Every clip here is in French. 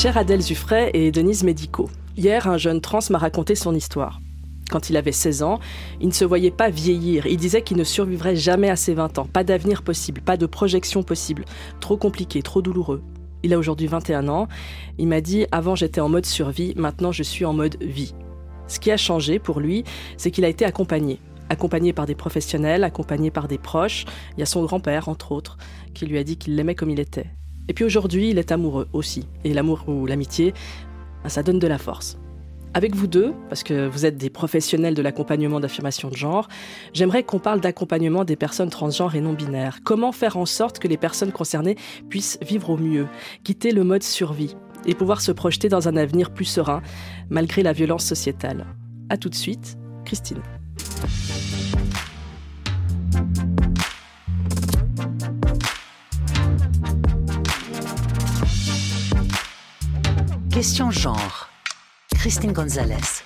Cher Adèle Zuffray et Denise Médico, hier un jeune trans m'a raconté son histoire. Quand il avait 16 ans, il ne se voyait pas vieillir. Il disait qu'il ne survivrait jamais à ses 20 ans. Pas d'avenir possible, pas de projection possible. Trop compliqué, trop douloureux. Il a aujourd'hui 21 ans. Il m'a dit Avant j'étais en mode survie, maintenant je suis en mode vie. Ce qui a changé pour lui, c'est qu'il a été accompagné. Accompagné par des professionnels, accompagné par des proches. Il y a son grand-père, entre autres, qui lui a dit qu'il l'aimait comme il était. Et puis aujourd'hui, il est amoureux aussi. Et l'amour ou l'amitié, ben, ça donne de la force. Avec vous deux, parce que vous êtes des professionnels de l'accompagnement d'affirmation de genre, j'aimerais qu'on parle d'accompagnement des personnes transgenres et non binaires. Comment faire en sorte que les personnes concernées puissent vivre au mieux, quitter le mode survie et pouvoir se projeter dans un avenir plus serein malgré la violence sociétale? A tout de suite, Christine. Question genre. Christine Gonzalez.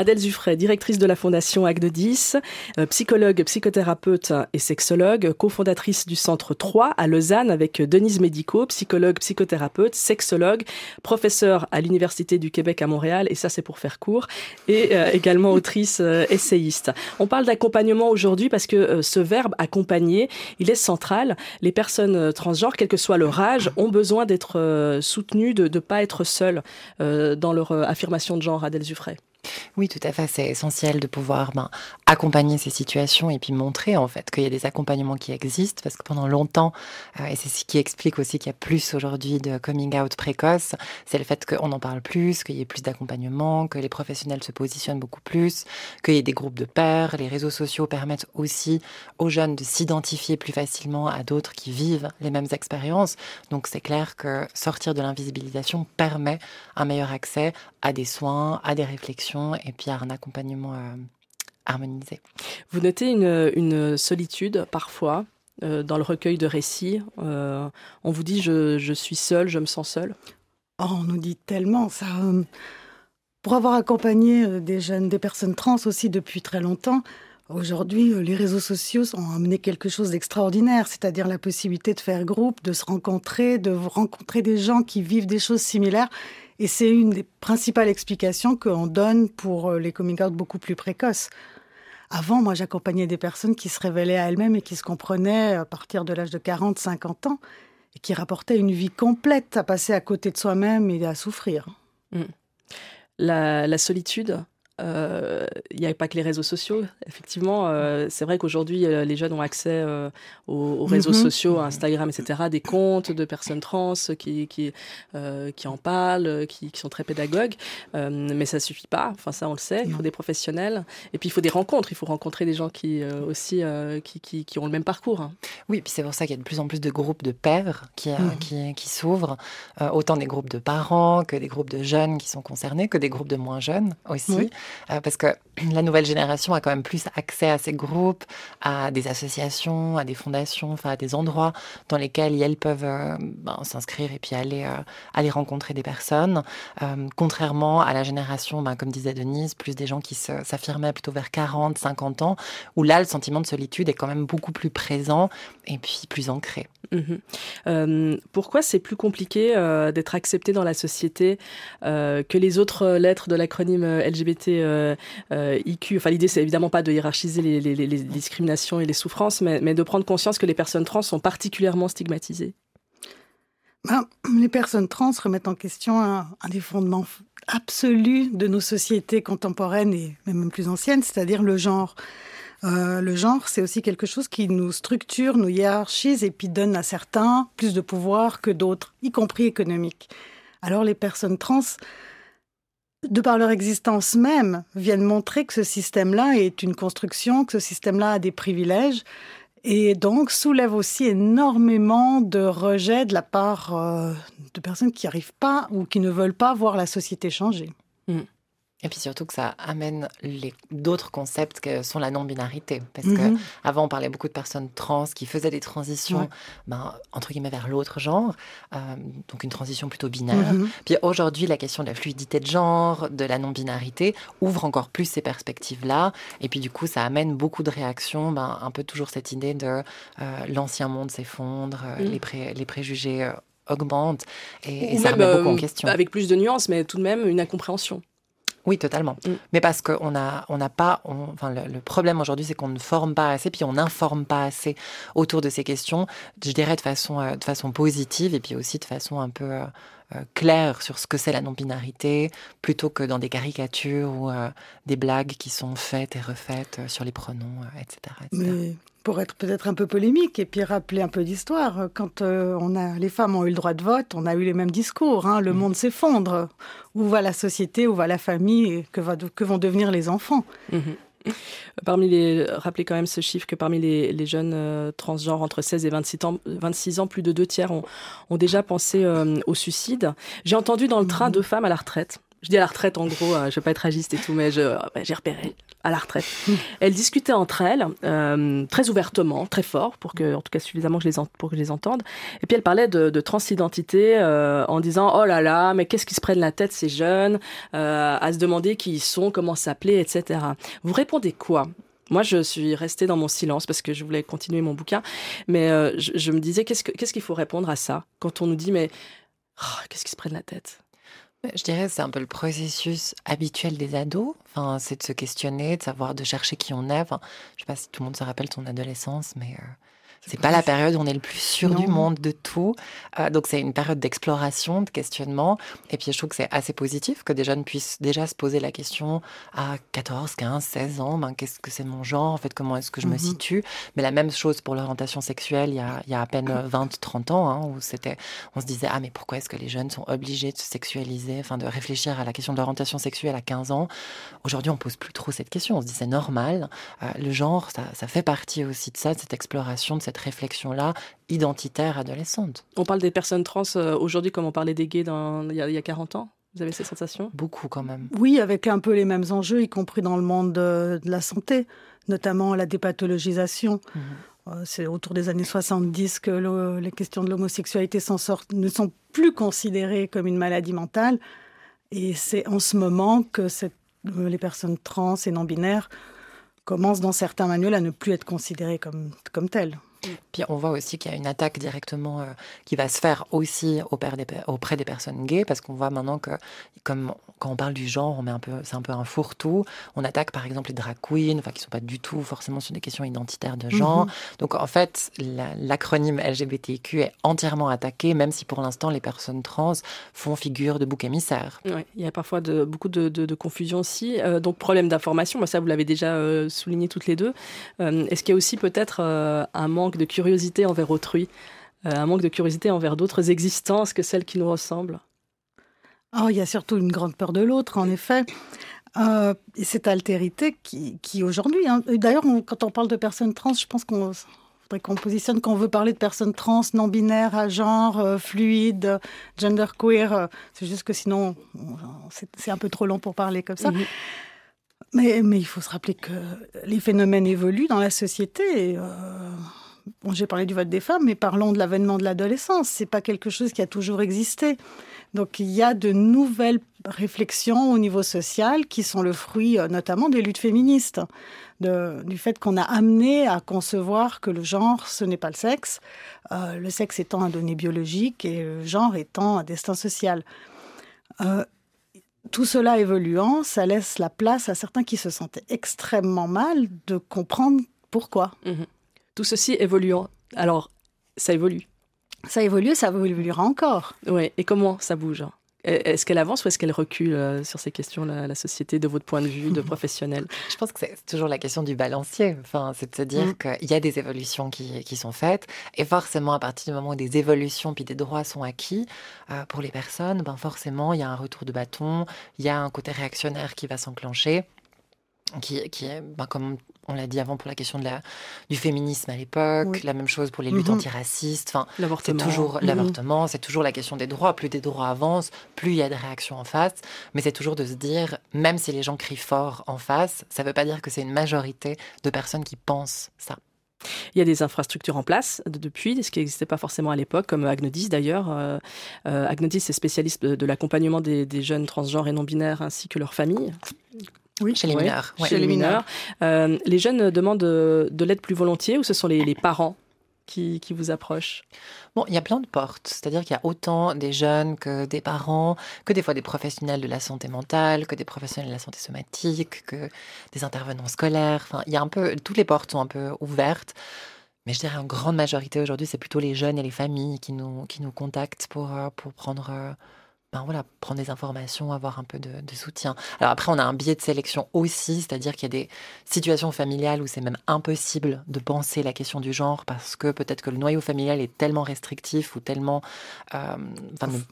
Adèle Zuffray, directrice de la Fondation Acte 10, euh, psychologue, psychothérapeute et sexologue, cofondatrice du Centre 3 à Lausanne avec Denise Médico, psychologue, psychothérapeute, sexologue, professeur à l'Université du Québec à Montréal, et ça c'est pour faire court, et euh, également autrice euh, essayiste. On parle d'accompagnement aujourd'hui parce que ce verbe accompagner, il est central. Les personnes transgenres, quel que soit leur âge, ont besoin d'être soutenues, de ne pas être seules dans leur affirmation de genre, Adèle Zuffray. Oui, tout à fait. C'est essentiel de pouvoir ben, accompagner ces situations et puis montrer en fait qu'il y a des accompagnements qui existent parce que pendant longtemps, euh, et c'est ce qui explique aussi qu'il y a plus aujourd'hui de coming out précoce, c'est le fait qu'on en parle plus, qu'il y ait plus d'accompagnement, que les professionnels se positionnent beaucoup plus, qu'il y ait des groupes de pairs. Les réseaux sociaux permettent aussi aux jeunes de s'identifier plus facilement à d'autres qui vivent les mêmes expériences. Donc c'est clair que sortir de l'invisibilisation permet un meilleur accès à des soins, à des réflexions et puis à un accompagnement euh, harmonisé. Vous notez une, solitude parfois euh, dans le recueil de récits. Euh, on vous dit je, suis seule, je me sens seule? Oh, on nous dit tellement ça. pour avoir accompagné des jeunes, des personnes trans aussi depuis très longtemps, Aujourd'hui, les réseaux sociaux ont amené quelque chose d'extraordinaire, c'est-à-dire la possibilité de faire groupe, de se rencontrer, de rencontrer des gens qui vivent des choses similaires et c'est une des principales explications qu'on donne pour euh, les coming out beaucoup plus précoces. Avant, moi, j'accompagnais des personnes qui se révélaient à elles-mêmes et qui se comprenaient à partir de l'âge de 40, 50 ans et qui rapportaient une vie complète à passer à côté de soi-même et à souffrir. Mmh. la, solitude, euh, il n'y a pas que les réseaux sociaux. Effectivement, euh, c'est vrai qu'aujourd'hui, euh, les jeunes ont accès aux, réseaux mhm. sociaux, Instagram, etc., des comptes de personnes trans qui, qui, qui en parlent, qui, qui, sont très pédagogues. mais ça suffit pas. Enfin, ça, on le sait. Il faut des professionnels. Et puis, il faut des rencontres. Il faut rencontrer des gens qui aussi qui, ont le même parcours. Hein. Oui, puis c'est pour ça qu'il y a de plus en plus de groupes de pères qui, mhm. qui, qui s'ouvrent. autant des groupes de parents que des groupes de jeunes qui sont concernés, que des groupes de moins jeunes aussi. Euh, parce que la nouvelle génération a quand même plus accès à ces groupes, à des associations, à des fondations, enfin à des endroits dans lesquels elles peuvent euh, ben, s'inscrire et puis aller, euh, aller rencontrer des personnes. contrairement à la génération, ben, comme disait Denise, plus des gens qui s'affirmaient plutôt vers 40, 50 ans, où là, le sentiment de solitude est quand même beaucoup plus présent et puis plus ancré. Mhm. pourquoi c'est plus compliqué d'être accepté dans la société que les autres lettres de l'acronyme LGBT euh, euh, IQ. Enfin, l'idée, c'est évidemment pas de hiérarchiser les, discriminations et les souffrances, mais, de prendre conscience que les personnes trans sont particulièrement stigmatisées. Ben, les personnes trans remettent en question un, des fondements absolus de nos sociétés contemporaines et même plus anciennes, c'est-à-dire le genre. Euh, le genre, c'est aussi quelque chose qui nous structure, nous hiérarchise et puis donne à certains plus de pouvoir que d'autres, y compris économique. Alors les personnes trans de par leur existence même, viennent montrer que ce système-là est une construction, que ce système-là a des privilèges, et donc soulève aussi énormément de rejets de la part euh, de personnes qui n'arrivent pas ou qui ne veulent pas voir la société changer. Hmm. Et puis surtout que ça amène d'autres concepts que sont la non-binarité. Parce que mhm. avant, on parlait beaucoup de personnes trans qui faisaient des transitions, ben, entre guillemets, vers l'autre genre. Euh, donc une transition plutôt binaire. Mhm. Puis aujourd'hui, la question de la fluidité de genre, de la non-binarité, ouvre encore plus ces perspectives-là. Et puis du coup, ça amène beaucoup de réactions. Ben, un peu toujours cette idée de euh, l'ancien monde s'effondre, euh, mhm. les, les, préjugés augmentent. Et, ça remet beaucoup en question. Avec plus de nuances, mais tout de même une incompréhension. Oui, totalement. Mm. Mais parce qu'on n'a on n'a pas. enfin, le, problème aujourd'hui, c'est qu'on ne forme pas assez, puis on n'informe pas assez autour de ces questions, je dirais de façon, euh, de façon positive et puis aussi de façon un peu. Euh, euh, claire sur ce que c'est la non-binarité, plutôt que dans des caricatures ou des blagues qui sont faites et refaites sur les pronoms, etc. Mais pour être peut-être un peu polémique et puis rappeler un peu d'histoire, quand on a, les femmes ont eu le droit de vote, on a eu les mêmes discours. Hein, le mm. monde s'effondre. Où va la société Où va la famille et que, va, que vont devenir les enfants? Mhm. Parmi les, rappelez quand même ce chiffre que parmi les, jeunes euh, transgenres entre 16 et 26 ans, 26 ans, plus de deux tiers ont, ont déjà pensé euh, au suicide. J'ai entendu dans le train mhm. deux femmes à la retraite je dis à la retraite en gros, euh, je vais pas être ragiste et tout, mais je, j'ai repéré à la retraite. Elles discutaient entre elles euh, très ouvertement, très fort, pour que, en tout cas suffisamment que je les pour que je les entende. Et puis elles parlaient de, de transidentité euh, en disant oh là là, mais qu'est-ce qui se prennent la tête ces jeunes, euh, à se demander qui ils sont, comment s'appeler, etc. Vous répondez quoi? Moi, je suis restée dans mon silence parce que je voulais continuer mon bouquin, mais euh, je, je, me disais qu'est-ce qu'est-ce qu'il faut répondre à ça? Quand on nous dit mais oh, qu'est-ce qui se prennent la tête? Je dirais c'est un peu le processus habituel des ados. Enfin, c'est de se questionner, de savoir, de chercher qui on est. Je sais pas si tout le monde se rappelle son adolescence, mais euh, c'est pas la période où on est le plus sûr du monde de tout. Euh, donc c'est une période d'exploration, de questionnement. Et puis je trouve que c'est assez positif que des jeunes puissent déjà se poser la question à 14, 15, 16 ans, ben, qu'est-ce que c'est mon genre? En fait, comment est-ce que je me mhm. situe? Mais la même chose pour l'orientation sexuelle il y, a, il y a à peine 20, 30 ans, hein, où c'était, on se disait, ah mais pourquoi est-ce que les jeunes sont obligés de se sexualiser, enfin de réfléchir à la question de l'orientation sexuelle à 15 ans? Aujourd'hui, on pose plus trop cette question. On se dit, c'est normal. Euh, le genre, ça, ça fait partie aussi de ça, de cette exploration, de cette réflexion-là identitaire adolescente. On parle des personnes trans euh, aujourd'hui comme on parlait des gays dans, il, y a, 40 ans vous avez ces sensations? Beaucoup quand même. Oui, avec un peu les mêmes enjeux, y compris dans le monde de, la santé, notamment la dépathologisation. Mhm. Euh, c'est autour des années 70 que les questions de l'homosexualité ne sont plus considérées comme une maladie mentale. Et c'est en ce moment que les personnes trans et non-binaires commence dans certains manuels à ne plus être considéré comme, comme tel. Puis on voit aussi qu'il y a une attaque directement euh, qui va se faire aussi auprès des, auprès des personnes gays, parce qu'on voit maintenant que, comme quand on parle du genre, on met un peu, c'est un peu un fourre-tout. On attaque par exemple les drag queens, enfin qui sont pas du tout forcément sur des questions identitaires de genre. Mhm. Donc en fait, l'acronyme LGBTQ est entièrement attaqué, même si pour l'instant les personnes trans font figure de bouc émissaire. Oui, il y a parfois de, beaucoup de, de, confusion aussi. Euh, donc problème d'information, ça vous l'avez déjà euh, souligné toutes les deux. Est-ce qu'il y a aussi peut-être un manque de curiosité envers autrui, euh, un manque de curiosité envers d'autres existences que celles qui nous ressemblent Oh, il y a surtout une grande peur de l'autre, en effet. Euh, et cette altérité qui, qui aujourd'hui, hein, d'ailleurs, quand on parle de personnes trans, je pense qu'on faudrait qu'on positionne quand on veut parler de personnes trans, non binaires, à genre, euh, fluide, gender queer. c'est juste que sinon, c'est un peu trop long pour parler comme ça. Mais, mais, il faut se rappeler que les phénomènes évoluent dans la société. Et, j'ai parlé du vote des femmes, mais parlons de l'avènement de l'adolescence. C'est pas quelque chose qui a toujours existé. Donc il y a de nouvelles réflexions au niveau social qui sont le fruit euh, notamment des luttes féministes, du fait qu'on a amené à concevoir que le genre, ce n'est pas le sexe, euh, le sexe étant un donné biologique et le genre étant un destin social. Euh, tout cela évoluant, ça laisse la place à certains qui se sentaient extrêmement mal de comprendre pourquoi. Mmh tout ceci évoluant. Alors, ça évolue. Ça évolue, ça évoluera encore. Oui, et comment ça bouge? Est-ce qu'elle avance ou est-ce qu'elle recule euh, sur ces questions, la, la société, de votre point de vue de professionnel? Je pense que c'est toujours la question du balancier. Enfin, c'est de se dire mm. qu'il y a des évolutions qui, qui, sont faites. Et forcément, à partir du moment où des évolutions puis des droits sont acquis euh, pour les personnes, ben forcément, il y a un retour de bâton, il y a un côté réactionnaire qui va s'enclencher. qui, qui est, ben, comme on l'a dit avant pour la question de la, du féminisme à l'époque, la même chose pour les luttes mhm. antiracistes. Enfin, c'est toujours mhm. l'avortement, c'est toujours la question des droits. Plus des droits avancent, plus il y a de réactions en face. Mais c'est toujours de se dire, même si les gens crient fort en face, ça ne veut pas dire que c'est une majorité de personnes qui pensent ça. Il y a des infrastructures en place depuis, ce qui n'existait pas forcément à l'époque, comme Agnodis d'ailleurs. Euh, euh Agnodis est spécialiste de, l'accompagnement des, des, jeunes transgenres et non-binaires ainsi que leurs familles. Oui, chez les mineurs. Chez les mineurs. Euh, les jeunes demandent de, l'aide plus volontiers ou ce sont les, parents qui, vous approchent? Bon, il y a plein de portes. C'est-à-dire qu'il y a autant des jeunes que des parents, que des fois des professionnels de la santé mentale, que des professionnels de la santé somatique, que des intervenants scolaires. Enfin, il y a un peu, toutes les portes sont un peu ouvertes. Mais je dirais en grande majorité aujourd'hui, c'est plutôt les jeunes et les familles qui nous, qui nous contactent pour, euh, pour prendre euh, ben voilà, prendre des informations, avoir un peu de, soutien. Alors après, on a un biais de sélection aussi, c'est-à-dire qu'il y a des situations familiales où c'est même impossible de penser la question du genre parce que peut-être que le noyau familial est tellement restrictif ou tellement, euh,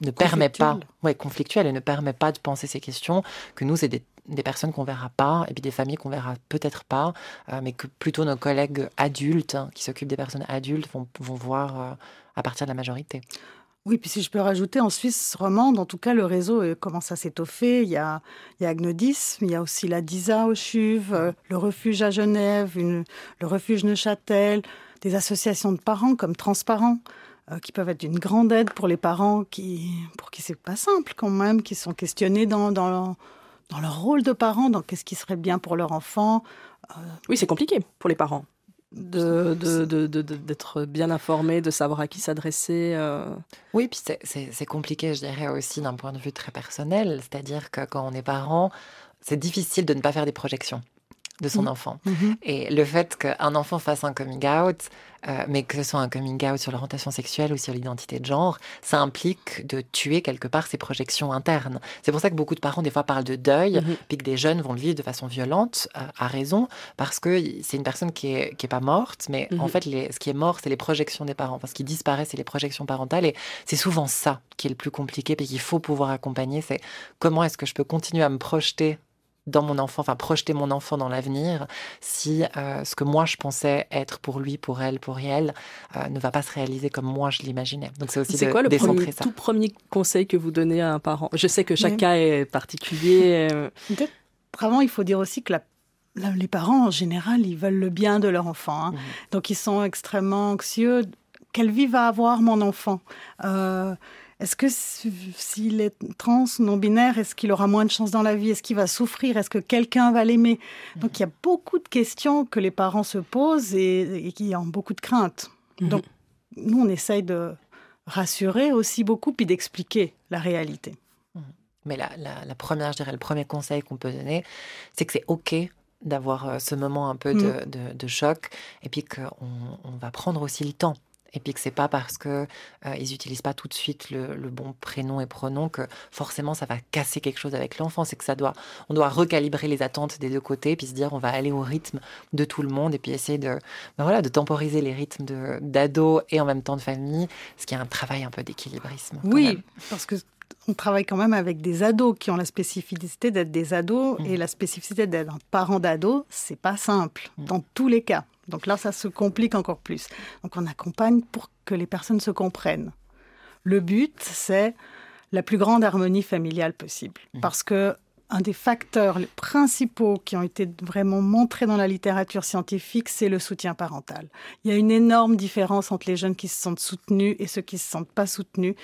ne, permet pas, ouais, conflictuel et ne permet pas de penser ces questions que nous, c'est des, personnes qu'on verra pas et puis des familles qu'on verra peut-être pas, euh, mais que plutôt nos collègues adultes hein, qui s'occupent des personnes adultes vont, vont voir euh, à partir de la majorité. Oui, puis si je peux rajouter, en Suisse romande, en tout cas, le réseau euh, commence à s'étoffer. Il y a, il Agnodis, il y a aussi la DISA au CHUV, euh, le refuge à Genève, le refuge Neuchâtel, des associations de parents comme Transparents, euh, qui peuvent être d'une grande aide pour les parents qui, pour qui c'est pas simple quand même, qui sont questionnés dans, dans, dans leur rôle de parents, dans qu'est-ce qui serait bien pour leur enfant. Oui, c'est compliqué pour les parents de, d'être bien informé, de savoir à qui s'adresser. Euh. Oui, puis c'est compliqué, je dirais aussi d'un point de vue très personnel. C'est-à-dire que quand on est parent, c'est difficile de ne pas faire des projections de son mmh. enfant. Mmh. Et le fait qu'un enfant fasse un coming out, euh, mais que ce soit un coming out sur l'orientation sexuelle ou sur l'identité de genre, ça implique de tuer quelque part ses projections internes. C'est pour ça que beaucoup de parents, des fois, parlent de deuil, mmh. puis que des jeunes vont le vivre de façon violente, euh, à raison, parce que c'est une personne qui est, qui est pas morte, mais en fait, les, ce qui est mort, c'est les projections des parents. Parce ce qui disparaît, c'est les projections parentales. Et c'est souvent ça qui est le plus compliqué, puis qu'il faut pouvoir accompagner. C'est comment est-ce que je peux continuer à me projeter dans mon enfant, enfin projeter mon enfant dans l'avenir, si euh, ce que moi je pensais être pour lui, pour elle, pour elle, euh, ne va pas se réaliser comme moi je l'imaginais. Donc c'est aussi c'est quoi le tout premier conseil que vous donnez à un parent? Je sais que chaque cas est particulier. Euh. Avant, il faut dire aussi que les parents en général, ils veulent le bien de leur enfant, hein. mmh. donc ils sont extrêmement anxieux. Quelle vie va avoir mon enfant? Est-ce que s'il est trans, non-binaire, est-ce qu'il aura moins de chance dans la vie? Est-ce qu'il va souffrir? Est-ce que quelqu'un va l'aimer? Donc il y a beaucoup de questions que les parents se posent et, qui ont beaucoup de craintes. Mhm. Donc nous, on essaye de rassurer aussi beaucoup puis d'expliquer la réalité. Mhm. Mais la, la, première, je dirais, le premier conseil qu'on peut donner, c'est que c'est OK d'avoir euh, ce moment un peu de, de, choc et puis qu'on on va prendre aussi le temps et puis que c'est pas parce que euh, ils utilisent pas tout de suite le, bon prénom et pronom que forcément ça va casser quelque chose avec l'enfant. C'est que ça doit, on doit recalibrer les attentes des deux côtés, puis se dire on va aller au rythme de tout le monde et puis essayer de, ben voilà, de temporiser les rythmes de d'ado et en même temps de famille, ce qui est un travail un peu d'équilibrisme. Oui, parce que on travaille quand même avec des ados qui ont la spécificité d'être des ados mmh. et la spécificité d'être un parent d'ado, c'est pas simple mmh. dans tous les cas. Donc là, ça se complique encore plus. Donc on accompagne pour que les personnes se comprennent. Le but, c'est la plus grande harmonie familiale possible. Mmh. Parce que un des facteurs principaux qui ont été vraiment montrés dans la littérature scientifique, c'est le soutien parental. Il y a une énorme différence entre les jeunes qui se sentent soutenus et ceux qui ne se sentent pas soutenus.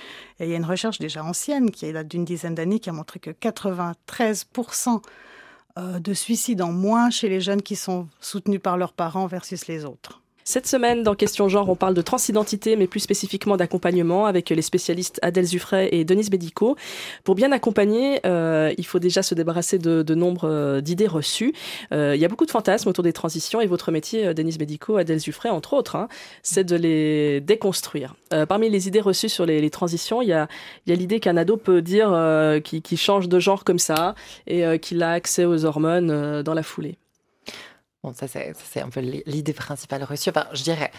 Et il y a une recherche déjà ancienne, qui date d'une dizaine d'années, qui a montré que 93% euh, de suicides en moins chez les jeunes qui sont soutenus par leurs parents versus les autres. Cette semaine, dans Question Genre, on parle de transidentité, mais plus spécifiquement d'accompagnement avec les spécialistes Adèle Zuffray et Denise Bédico. Pour bien accompagner, euh, il faut déjà se débarrasser de, nombre euh, d'idées reçues. Euh, il y a beaucoup de fantasmes autour des transitions et votre métier, euh, Denise Bédico, Adèle Zuffray, entre autres, hein, c'est de les déconstruire. Euh, parmi les idées reçues sur les, transitions, il y a, l'idée qu'un ado peut dire qu'il qui change de genre comme ça et qu'il a accès aux hormones dans la foulée. Bon, ça, c'est un peu l'idée principale reçue. Enfin, je dirais,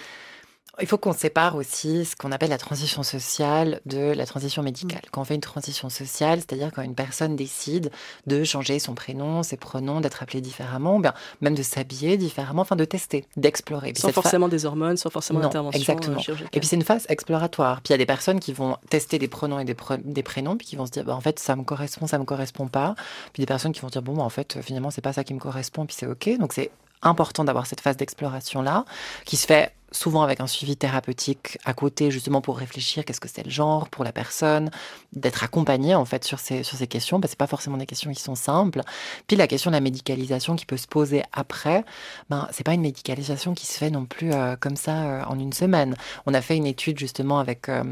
il faut qu'on sépare aussi ce qu'on appelle la transition sociale de la transition médicale. Mmh. Quand on fait une transition sociale, c'est-à-dire quand une personne décide de changer son prénom, ses pronoms, d'être appelée différemment, bien, même de s'habiller différemment, enfin de tester, d'explorer. Sans forcément des hormones, sans forcément d'intervention. Exactement. et puis c'est une phase exploratoire. Puis il y a des personnes qui vont tester des pronoms et des, des prénoms, puis qui vont se dire, bah, en fait, ça me correspond, ça me correspond pas. Puis des personnes qui vont dire, bon, bah, en fait, finalement, c'est pas ça qui me correspond, puis c'est OK. Donc c'est important d'avoir cette phase d'exploration-là, qui se fait souvent avec un suivi thérapeutique à côté, justement pour réfléchir qu'est-ce que c'est le genre pour la personne, d'être accompagné en fait sur ces, sur ces questions, parce que c'est pas forcément des questions qui sont simples. Puis la question de la médicalisation qui peut se poser après, ben c'est pas une médicalisation qui se fait non plus euh, comme ça euh, en une semaine. On a fait une étude justement avec euh,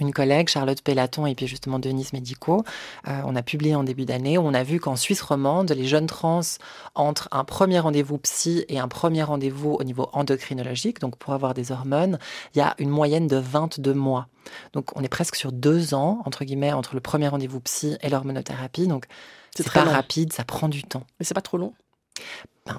une collègue, Charlotte Pellaton, et puis justement Denise Médicaux. Euh, on a publié en début d'année. On a vu qu'en Suisse romande, les jeunes trans, entre un premier rendez-vous psy et un premier rendez-vous au niveau endocrinologique, donc pour avoir des hormones, il y a une moyenne de 22 mois. Donc on est presque sur deux ans, entre guillemets, entre le premier rendez-vous psy et l'hormonothérapie. Donc c'est très rapide, ça prend du temps. Mais c'est pas trop long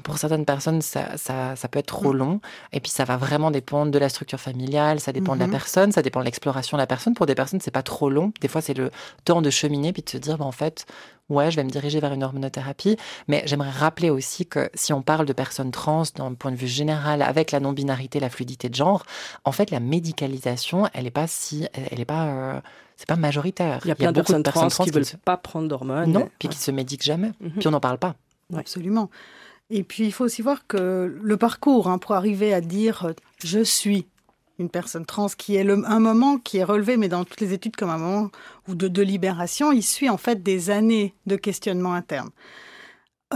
pour certaines personnes, ça, ça, ça, peut être trop mm. long. Et puis, ça va vraiment dépendre de la structure familiale, ça dépend de la mm-hmm. personne, ça dépend de l'exploration de la personne. Pour des personnes, c'est pas trop long. Des fois, c'est le temps de cheminer puis de se dire, ben, en fait, ouais, je vais me diriger vers une hormonothérapie. Mais j'aimerais rappeler aussi que si on parle de personnes trans d'un point de vue général, avec la non-binarité, la fluidité de genre, en fait, la médicalisation, elle n'est pas si, elle est pas, euh, c'est pas majoritaire. Il y a plein de personnes, trans, qui ne veulent pas prendre d'hormones. Non, puis qui se médiquent jamais. Mm-hmm. Puis on n'en parle pas. Absolument. Et puis il faut aussi voir que le parcours hein, pour arriver à dire euh, je suis une personne trans, qui est un moment qui est relevé, mais dans toutes les études comme un moment ou de, de libération, il suit en fait des années de questionnement interne.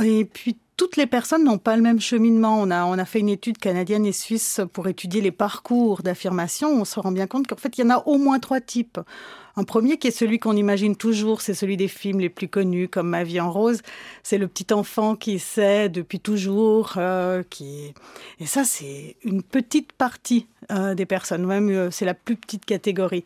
Et puis toutes les personnes n'ont pas le même cheminement. On a, on a fait une étude canadienne et suisse pour étudier les parcours d'affirmation. On se rend bien compte qu'en fait, il y en a au moins trois types. Un premier qui est celui qu'on imagine toujours, c'est celui des films les plus connus comme Ma vie en rose. C'est le petit enfant qui sait depuis toujours, euh, et ça c'est une petite partie euh, des personnes, même euh, c'est la plus petite catégorie.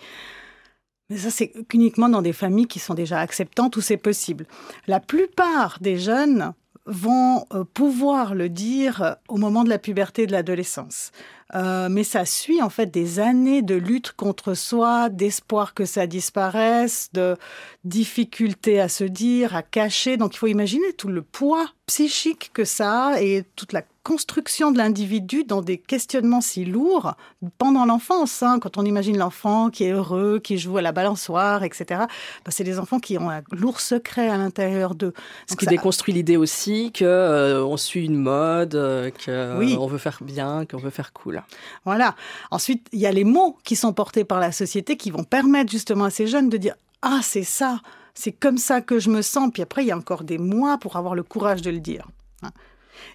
Mais ça, c'est uniquement dans des familles qui sont déjà acceptantes où c'est possible. La plupart des jeunes vont pouvoir le dire au moment de la puberté et de l'adolescence. Euh, mais ça suit en fait des années de lutte contre soi, d'espoir que ça disparaisse, de difficulté à se dire, à cacher. Donc il faut imaginer tout le poids psychique que ça a et toute la construction de l'individu dans des questionnements si lourds pendant l'enfance. Hein, quand on imagine l'enfant qui est heureux, qui joue à la balançoire, etc., bah, c'est des enfants qui ont un lourd secret à l'intérieur d'eux. Ce qui déconstruit l'idée aussi qu'on euh, suit une mode, euh, qu'on veut faire bien, qu'on veut faire cool. Voilà. Ensuite, il y a les mots qui sont portés par la société qui vont permettre justement à ces jeunes de dire Ah, c'est ça, c'est comme ça que je me sens. Puis après, il y a encore des mois pour avoir le courage de le dire. Hein.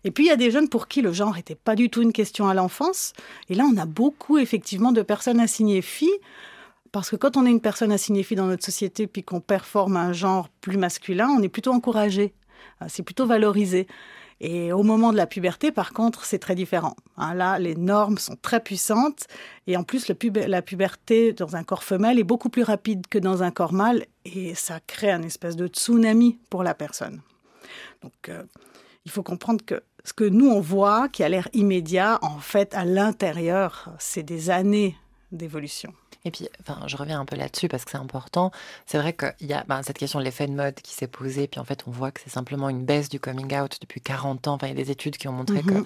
Et puis, il y a des jeunes pour qui le genre n'était pas du tout une question à l'enfance. Et là, on a beaucoup, effectivement, de personnes assignées filles. Parce que quand on est une personne assignée fille dans notre société, puis qu'on performe un genre plus masculin, on est plutôt encouragé. C'est plutôt valorisé. Et au moment de la puberté, par contre, c'est très différent. Hein, là, les normes sont très puissantes et en plus, la puberté dans un corps femelle est beaucoup plus rapide que dans un corps mâle et ça crée un espèce de tsunami pour la personne. Donc, euh, il faut comprendre que ce que nous on voit, qui a l'air immédiat, en fait, à l'intérieur, c'est des années d'évolution. Et puis, enfin, je reviens un peu là-dessus parce que c'est important. C'est vrai qu'il y a ben, cette question de l'effet de mode qui s'est posée, puis en fait, on voit que c'est simplement une baisse du coming out depuis 40 ans. Enfin, il y a des études qui ont montré que mhm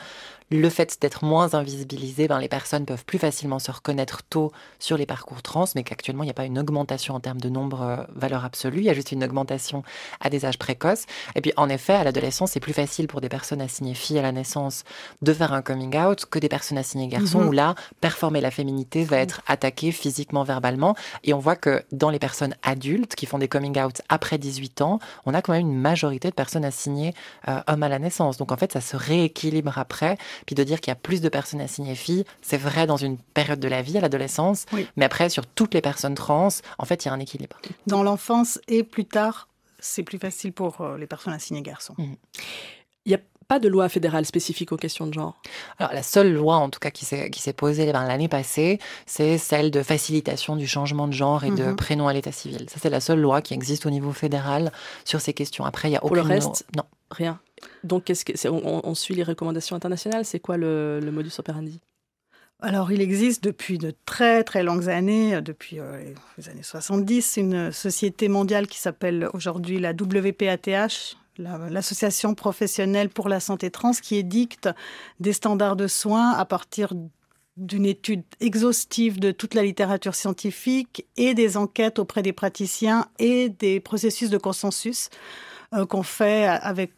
le fait d'être moins invisibilisé, ben, les personnes peuvent plus facilement se reconnaître tôt sur les parcours trans, mais qu'actuellement, il n'y a pas une augmentation en termes de nombre, euh, valeur absolue, il y a juste une augmentation à des âges précoces. Et puis, en effet, à l'adolescence, c'est plus facile pour des personnes assignées filles à la naissance de faire un coming out que des personnes assignées garçons, mhm. où là, performer la féminité va être attaqué physiquement, verbalement. Et on voit que dans les personnes adultes qui font des coming out après 18 ans, on a quand même une majorité de personnes assignées euh, hommes à la naissance. Donc, en fait, ça se rééquilibre après. Puis de dire qu'il y a plus de personnes assignées filles, c'est vrai dans une période de la vie, à l'adolescence, mais après, sur toutes les personnes trans, en fait, il y a un équilibre. Dans l'enfance et plus tard, c'est plus facile pour euh, les personnes assignées garçons. Mmh. Il n'y a pas de loi fédérale spécifique aux questions de genre Alors, la seule loi, en tout cas, qui s'est, posée ben, l'année passée, c'est celle de facilitation du changement de genre et de mmh prénom à l'état civil. Ça, c'est la seule loi qui existe au niveau fédéral sur ces questions. Après, il y a aucune... Pour le reste, non. rien. Donc, qu'est-ce que, on, suit les recommandations internationales C'est quoi le, modus operandi? Alors, il existe depuis de très très longues années, depuis les années 70, une société mondiale qui s'appelle aujourd'hui la WPATH, l'association professionnelle pour la santé trans, qui édicte des standards de soins à partir d'une étude exhaustive de toute la littérature scientifique et des enquêtes auprès des praticiens et des processus de consensus euh, qu'on fait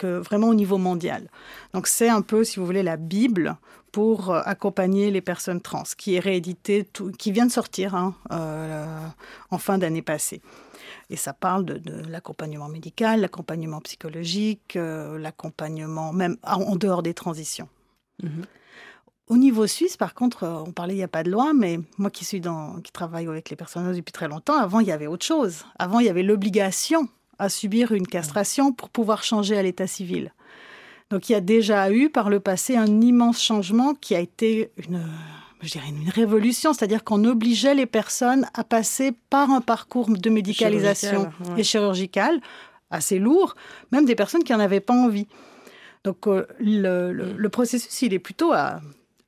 euh, vraiment au niveau mondial. Donc c'est un peu, si vous voulez, la Bible pour euh, accompagner les personnes trans, qui est réédité, qui vient de sortir hein, en fin d'année passée. Et ça parle de, l'accompagnement médical, l'accompagnement psychologique, l'accompagnement même en dehors des transitions. Mm-hmm. Au niveau suisse, par contre, euh, on parlait, il n'y a pas de loi, mais moi qui suis dans, qui travaille avec les personnes depuis très longtemps, avant, il y avait autre chose. Avant, il y avait l'obligation à subir une castration pour pouvoir changer à l'état civil. Donc, il y a déjà eu par le passé un immense changement qui a été une, je dirais une révolution, c'est-à-dire qu'on obligeait les personnes à passer par un parcours de médicalisation et chirurgical assez lourd, même des personnes qui n'en avaient pas envie. Donc euh, le, le, processus, il est plutôt à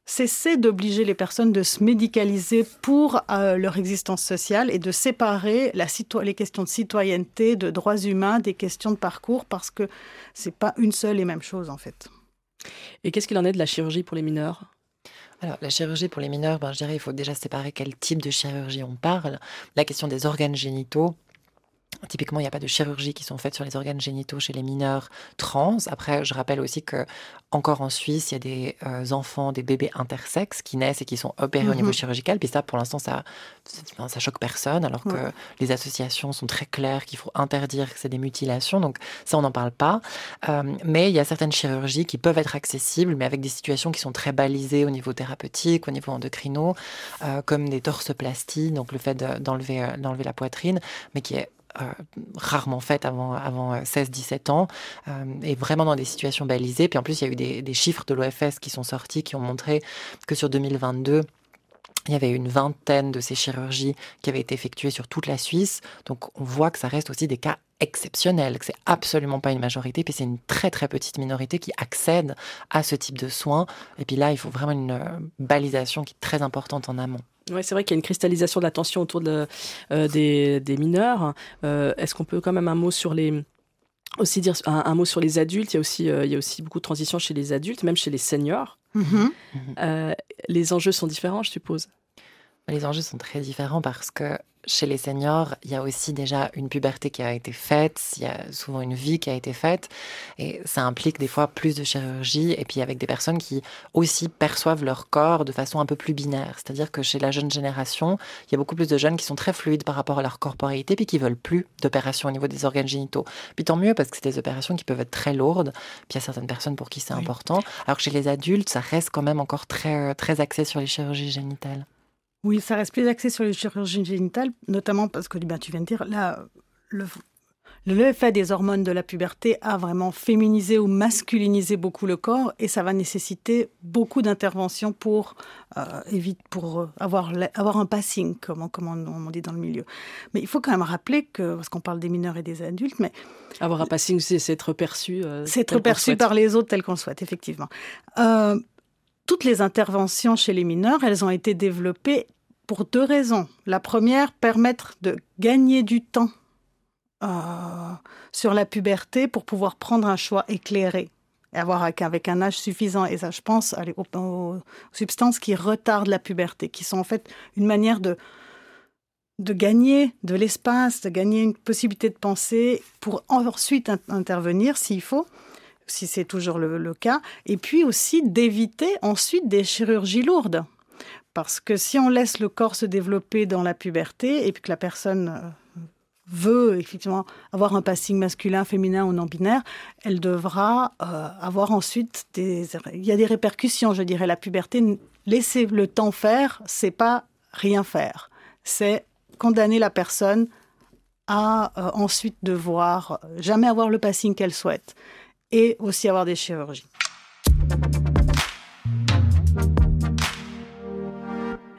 cesser d'obliger les personnes de se médicaliser pour euh, leur existence sociale et de séparer la les questions de citoyenneté, de droits humains, des questions de parcours, parce que c'est pas une seule et même chose en fait. Et qu'est-ce qu'il en est de la chirurgie pour les mineurs? Alors, la chirurgie pour les mineurs, ben, je dirais il faut déjà séparer quel type de chirurgie on parle. La question des organes génitaux, Typiquement, il n'y a pas de chirurgie qui sont faites sur les organes génitaux chez les mineurs trans. Après, je rappelle aussi que encore en Suisse, il y a des euh, enfants, des bébés intersexes qui naissent et qui sont opérés au niveau mhm. chirurgical. Puis ça, pour l'instant, ça, ça choque personne, alors que les associations sont très claires qu'il faut interdire que c'est des mutilations. Donc ça, on n'en parle pas. Euh, mais il y a certaines chirurgies qui peuvent être accessibles, mais avec des situations qui sont très balisées au niveau thérapeutique, au niveau endocrino, euh, comme des torsoplasties, donc le fait d'enlever d'enlever la poitrine, mais qui est euh, rarement faites avant, avant 16-17 euh, ans, euh, et vraiment dans des situations balisées. Puis en plus, il y a eu des, des chiffres de l'OFS qui sont sortis, qui ont montré que sur 2022, il y avait une vingtaine de ces chirurgies qui avaient été effectuées sur toute la Suisse. Donc on voit que ça reste aussi des cas exceptionnels, que c'est absolument pas une majorité, puis c'est une très très petite minorité qui accède à ce type de soins. Et puis là, il faut vraiment une balisation qui est très importante en amont. Oui, c'est vrai qu'il y a une cristallisation de l'attention autour de, euh, des, des, mineurs. Euh, est-ce qu'on peut quand même un mot sur les aussi dire un, mot sur les adultes? Il y a aussi euh, il y a aussi beaucoup de transitions chez les adultes, même chez les seniors. Mm-hmm. les enjeux sont différents, je suppose. Les enjeux sont très différents parce que chez les seniors, il y a aussi déjà une puberté qui a été faite, il y a souvent une vie qui a été faite, et ça implique des fois plus de chirurgie, et puis avec des personnes qui aussi perçoivent leur corps de façon un peu plus binaire. C'est-à-dire que chez la jeune génération, il y a beaucoup plus de jeunes qui sont très fluides par rapport à leur corporéité, puis qui veulent plus d'opérations au niveau des organes génitaux. Puis tant mieux, parce que c'est des opérations qui peuvent être très lourdes, puis il y a certaines personnes pour qui c'est important, alors que chez les adultes, ça reste quand même encore très, très axé sur les chirurgies génitales. Oui, ça reste plus axé sur les chirurgies génitales, notamment parce que ben, tu viens de dire, là, le, l'effet des hormones de la puberté a vraiment féminisé ou masculinisé beaucoup le corps et ça va nécessiter beaucoup d'interventions pour, euh, éviter, pour euh, avoir, avoir un passing, comme, comme on, dit dans le milieu. Mais il faut quand même rappeler que, parce qu'on parle des mineurs et des adultes, mais... Avoir un passing, c'est être perçu. Euh, c'est être perçu par les autres tel qu'on le souhaite, effectivement. Euh, toutes les interventions chez les mineurs, elles ont été développées pour deux raisons. La première, permettre de gagner du temps euh, sur la puberté pour pouvoir prendre un choix éclairé et avoir avec un âge suffisant. Et ça, je pense aux, substances qui retardent la puberté, qui sont en fait une manière de, de gagner de l'espace, de gagner une possibilité de penser pour ensuite intervenir s'il faut si c'est toujours le, cas, et puis aussi d'éviter ensuite des chirurgies lourdes. Parce que si on laisse le corps se développer dans la puberté et puis que la personne euh, veut effectivement avoir un passing masculin, féminin ou non binaire, elle devra euh, avoir ensuite des. Il y a des répercussions, je dirais. La puberté, laisser le temps faire, c'est pas rien faire. C'est condamner la personne à euh, ensuite devoir jamais avoir le passing qu'elle souhaite et aussi avoir des chirurgies.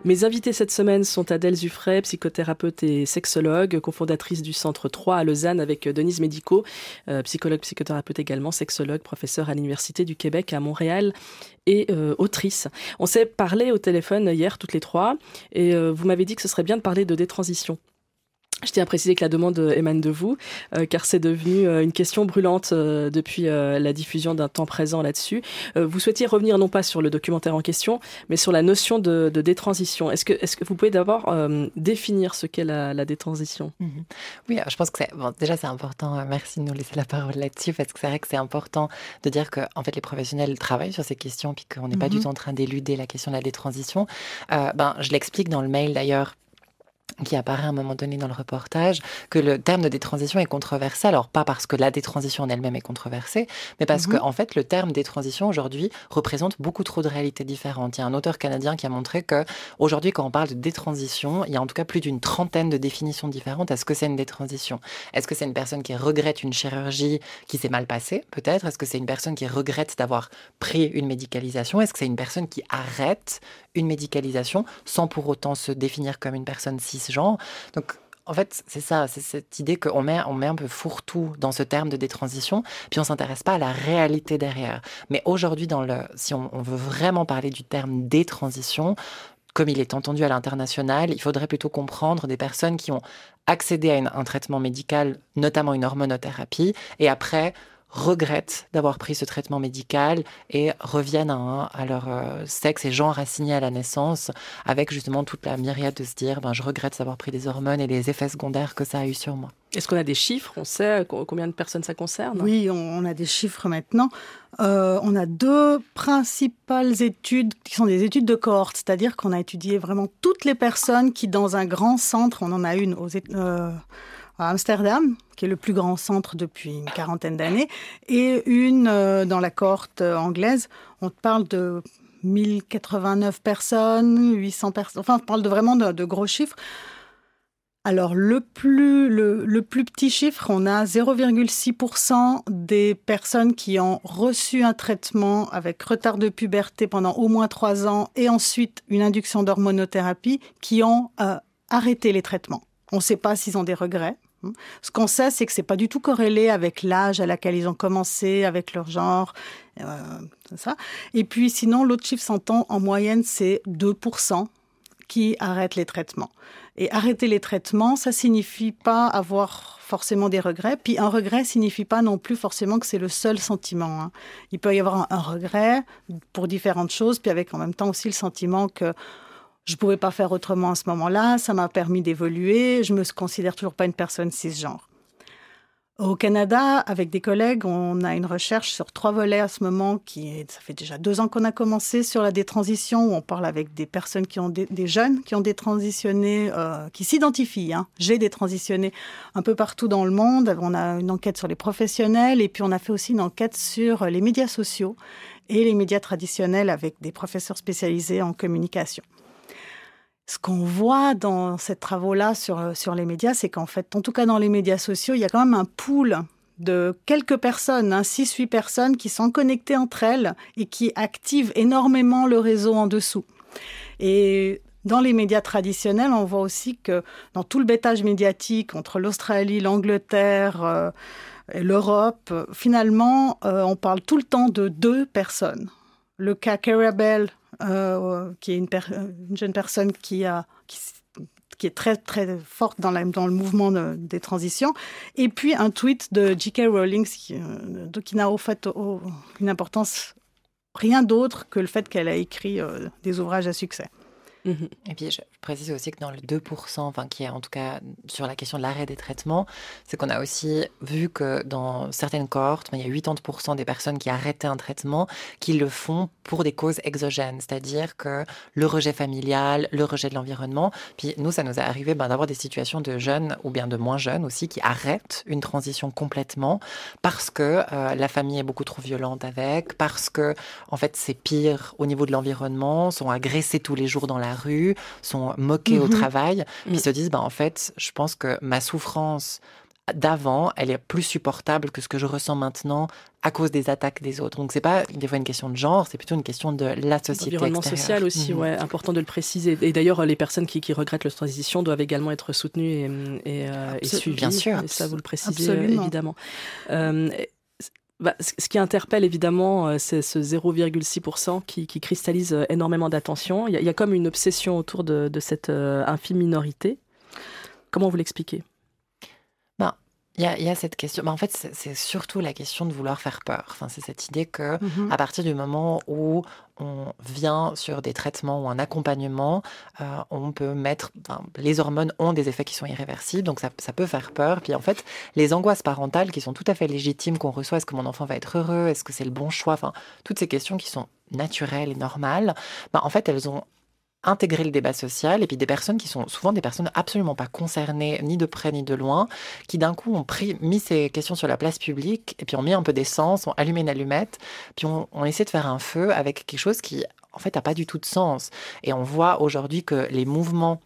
Mes invités cette semaine sont Adèle Zuffray, psychothérapeute et sexologue, cofondatrice du Centre 3 à Lausanne avec Denise Médico, euh, psychologue, psychothérapeute également, sexologue, professeur à l'Université du Québec à Montréal et euh, autrice. On s'est parlé au téléphone hier toutes les trois et euh, vous m'avez dit que ce serait bien de parler de détransition. Je tiens à préciser que la demande émane de vous, euh, car c'est devenu euh, une question brûlante euh, depuis la diffusion d'un temps présent là-dessus. vous souhaitiez revenir non pas sur le documentaire en question, mais sur la notion de, détransition. Est-ce que, est que vous pouvez d'abord définir ce qu'est la, détransition? Mhm. Oui, je pense que c'est bon, déjà c'est important. merci de nous laisser la parole là-dessus, parce que c'est vrai que c'est important de dire que en fait les professionnels travaillent sur ces questions, puis qu'on n'est pas du mhm. tout en train d'éluder la question de la détransition. ben, je l'explique dans le mail d'ailleurs qui apparaît à un moment donné dans le reportage, que le terme de détransition est controversé. Alors, pas parce que la détransition en elle-même est controversée, mais parce qu'en que, en fait, le terme détransition aujourd'hui représente beaucoup trop de réalités différentes. Il y a un auteur canadien qui a montré que, aujourd'hui, quand on parle de détransition, il y a en tout cas plus d'une trentaine de définitions différentes à ce que c'est une détransition? Est-ce que c'est une personne qui regrette une chirurgie qui s'est mal passée, peut-être? Est-ce que c'est une personne qui regrette d'avoir pris une médicalisation? Est-ce que c'est une personne qui arrête une médicalisation sans pour autant se définir comme une personne cisgenre. Donc, en fait, c'est ça, c'est cette idée qu'on met, on met un peu fourre-tout dans ce terme de détransition, puis on s'intéresse pas à la réalité derrière. Mais aujourd'hui, dans le, si on, veut vraiment parler du terme détransition, comme il est entendu à l'international, il faudrait plutôt comprendre des personnes qui ont accédé à un traitement médical, notamment une hormonothérapie, et après regrettent d'avoir pris ce traitement médical et reviennent à, à leur euh, sexe et genre assigné à la naissance, avec justement toute la myriade de se dire ben, je regrette d'avoir pris des hormones et les effets secondaires que ça a eu sur moi. Est-ce qu'on a des chiffres? On sait combien de personnes ça concerne? Oui, on a des chiffres maintenant. Euh, on a deux principales études qui sont des études de cohorte, c'est-à-dire qu'on a étudié vraiment toutes les personnes qui, dans un grand centre, on en a une aux, euh, à Amsterdam, qui est le plus grand centre depuis une quarantaine d'années, et une euh, dans la cohorte euh, anglaise. On parle de 1089 personnes, 800 personnes, enfin on parle de vraiment de, gros chiffres. Alors le plus, le, plus petit chiffre, on a 0,6% des personnes qui ont reçu un traitement avec retard de puberté pendant au moins trois ans et ensuite une induction d'hormonothérapie qui ont euh, arrêté les traitements. On ne sait pas s'ils ont des regrets. Ce qu'on sait, c'est que c'est pas du tout corrélé avec l'âge à laquelle ils ont commencé, avec leur genre, euh, ça. Et puis sinon, l'autre chiffre s'entend en moyenne, c'est 2% qui arrêtent les traitements. Et arrêter les traitements, ça signifie pas avoir forcément des regrets. Puis un regret signifie pas non plus forcément que c'est le seul sentiment. Hein. Il peut y avoir un regret pour différentes choses, puis avec en même temps aussi le sentiment que je pouvais pas faire autrement à ce moment-là. Ça m'a permis d'évoluer. Je me considère toujours pas une personne cisgenre. Au Canada, avec des collègues, on a une recherche sur trois volets à ce moment ça fait déjà deux ans qu'on a commencé sur la détransition où on parle avec des personnes qui ont des, jeunes qui ont détransitionné, euh, qui s'identifient. Hein. J'ai détransitionné un peu partout dans le monde. On a une enquête sur les professionnels et puis on a fait aussi une enquête sur les médias sociaux et les médias traditionnels avec des professeurs spécialisés en communication ce qu'on voit dans ces travaux-là sur, euh, sur les médias, c'est qu'en fait, en tout cas dans les médias sociaux, il y a quand même un pool de quelques personnes, hein, 6-8 personnes qui sont connectées entre elles et qui activent énormément le réseau en dessous. Et dans les médias traditionnels, on voit aussi que dans tout le bêtage médiatique entre l'Australie, l'Angleterre euh, et l'Europe, finalement, euh, on parle tout le temps de deux personnes. Le cas Carabelle euh, qui est une, jeune personne qui, est très très forte dans, le mouvement des transitions, et puis un tweet de J.K. Rowling qui, euh, n'a au fait une importance rien d'autre que le fait qu'elle a écrit euh, des ouvrages à succès. Mhm. Et puis, je précise aussi que dans le 2%, enfin, qui est en tout cas sur la question de l'arrêt des traitements, c'est qu'on a aussi vu que dans certaines cohortes, il y a 80% des personnes qui arrêtaient un traitement qui le font pour des causes exogènes, c'est-à-dire que le rejet familial, le rejet de l'environnement. Puis nous, ça nous est arrivé ben, d'avoir des situations de jeunes ou bien de moins jeunes aussi qui arrêtent une transition complètement parce que euh, la famille est beaucoup trop violente avec, parce que en fait c'est pire au niveau de l'environnement, sont agressés tous les jours dans la rue, sont moqués au mhm. travail, puis mm. se disent, bah, en fait, je pense que ma souffrance d'avant, elle est plus supportable que ce que je ressens maintenant à cause des attaques des autres. Donc c'est pas des fois une question de genre, c'est plutôt une question de la société. L'environnement social aussi, mmh. ouais, important de le préciser. Et d'ailleurs, les personnes qui, regrettent la transition doivent également être soutenues et, et, euh, suivies. Bien sûr, et ça vous le précisez euh, évidemment. Euh, bah, ce qui interpelle évidemment, c'est ce 0,6% qui, cristallise énormément d'attention. Il, y, a comme une obsession autour de, de cette infime minorité. Comment vous l'expliquez? Il y, a, cette question. Mais en fait, c'est surtout la question de vouloir faire peur. Enfin, c'est cette idée que, mmh à partir du moment où on vient sur des traitements ou un accompagnement, euh, on peut mettre. les hormones ont des effets qui sont irréversibles, donc ça, ça, peut faire peur. Puis en fait, les angoisses parentales qui sont tout à fait légitimes qu'on reçoit, est-ce que mon enfant va être heureux, est-ce que c'est le bon choix, enfin, toutes ces questions qui sont naturelles et normales, ben, en fait, elles ont intégrer le débat social et puis des personnes qui sont souvent des personnes absolument pas concernées ni de près ni de loin qui d'un coup ont pris mis ces questions sur la place publique et puis ont mis un peu d'essence ont allumé une allumette puis on, on essaie de faire un feu avec quelque chose qui en fait n'a pas du tout de sens. Et on voit aujourd'hui que les mouvements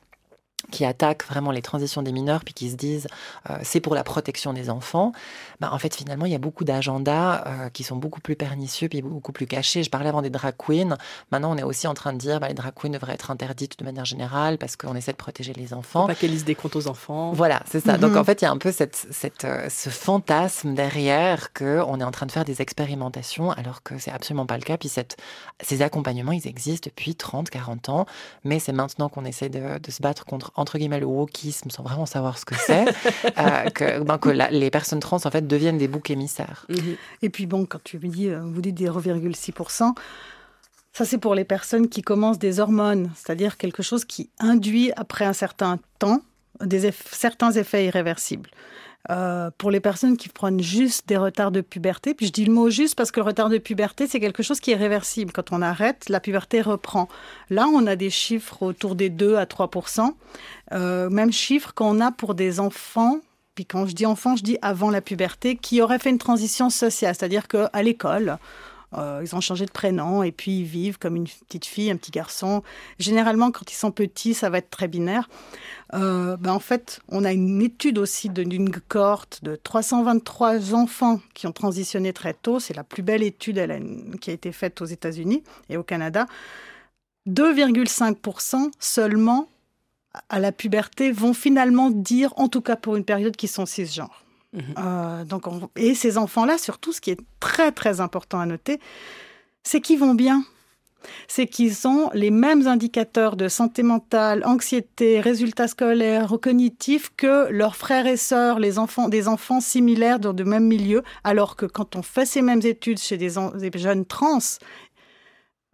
qui attaquent vraiment les transitions des mineurs, puis qui se disent euh, c'est pour la protection des enfants, bah, en fait finalement il y a beaucoup d'agendas euh, qui sont beaucoup plus pernicieux, puis beaucoup plus cachés. Je parlais avant des drag queens, maintenant on est aussi en train de dire bah, les drag queens devraient être interdites de manière générale parce qu'on essaie de protéger les enfants. Faut pas qu'elles lisent des comptes aux enfants. Voilà, c'est ça. Donc mhm. en fait il y a un peu cette, cette, euh, ce fantasme derrière qu'on est en train de faire des expérimentations alors que c'est absolument pas le cas. Puis cette, ces accompagnements ils existent depuis 30, 40 ans, mais c'est maintenant qu'on essaie de, de se battre contre entre guillemets le wokisme sans vraiment savoir ce que c'est, euh, que, ben, que les personnes trans en fait deviennent des boucs émissaires. Mhm. Et puis bon, quand tu dis, euh, vous dites 0,6%, ça c'est pour les personnes qui commencent des hormones, c'est-à-dire quelque chose qui induit après un certain temps des certains effets irréversibles. Euh, pour les personnes qui prennent juste des retards de puberté. Puis je dis le mot juste parce que le retard de puberté, c'est quelque chose qui est réversible. Quand on arrête, la puberté reprend. Là, on a des chiffres autour des 2 à 3% euh, Même chiffre qu'on a pour des enfants puis quand je dis enfants, je dis avant la puberté, qui auraient fait une transition sociale, c'est-à-dire qu'à l'école, euh, ils ont changé de prénom et puis ils vivent comme une petite fille, un petit garçon. Généralement, quand ils sont petits, ça va être très binaire. Euh, ben en fait, on a une étude aussi d'une cohorte de 323 enfants qui ont transitionné très tôt. C'est la plus belle étude qui a été faite aux États-Unis et au Canada. 2,5% seulement à la puberté vont finalement dire, en tout cas pour une période, qu'ils sont cisgenres. Mhm. Euh, donc Et ces enfants-là, surtout, ce qui est très très important à noter, c'est qu'ils vont bien. C'est qu'ils ont les mêmes indicateurs de santé mentale, anxiété, résultats scolaires, cognitifs que leurs frères et sœurs, les enfants, des enfants similaires dans le même milieu, alors que quand on fait ces mêmes études chez des, jeunes trans,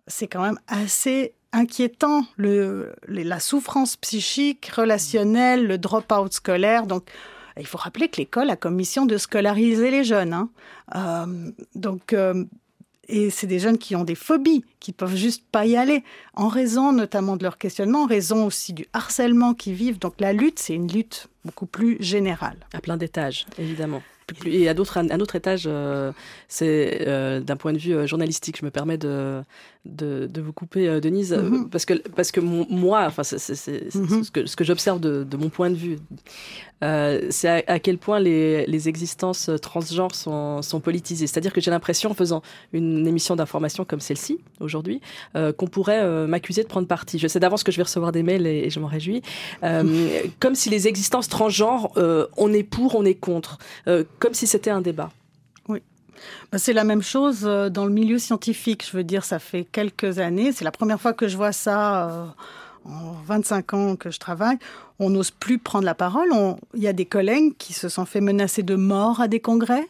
c'est quand même assez inquiétant, le, la souffrance psychique, relationnelle, le drop-out scolaire. Donc, il faut rappeler que l'école a comme mission de scolariser les jeunes. Hein. Euh, donc, euh, et c'est des jeunes qui ont des phobies, qui peuvent juste pas y aller, en raison notamment de leur questionnement, en raison aussi du harcèlement qu'ils vivent. Donc la lutte, c'est une lutte beaucoup plus générale. À plein d'étages, évidemment. Et à d'autres, un autre étage, euh, c'est d'un point de vue journalistique. Je me permets de, de, vous couper, Denise, mm-hmm. parce que parce que moi, enfin, c'est, mm-hmm. ce que, ce que j'observe de, de, mon point de vue. Euh, c'est à, quel point les, existences transgenres sont, politisées. C'est-à-dire que j'ai l'impression, en faisant une émission d'information comme celle-ci, aujourd'hui, euh, qu'on pourrait euh, m'accuser de prendre parti. Je sais d'avance que je vais recevoir des mails et, je m'en réjouis. comme si les existences transgenres, on est pour, on est contre. comme si c'était un débat. Bah, c'est la même chose dans le milieu scientifique. Je veux dire, ça fait quelques années. C'est la première fois que je vois ça en 25 ans que je travaille, on n'ose plus prendre la parole. Il y a des collègues qui se sont fait menacer de mort à des congrès.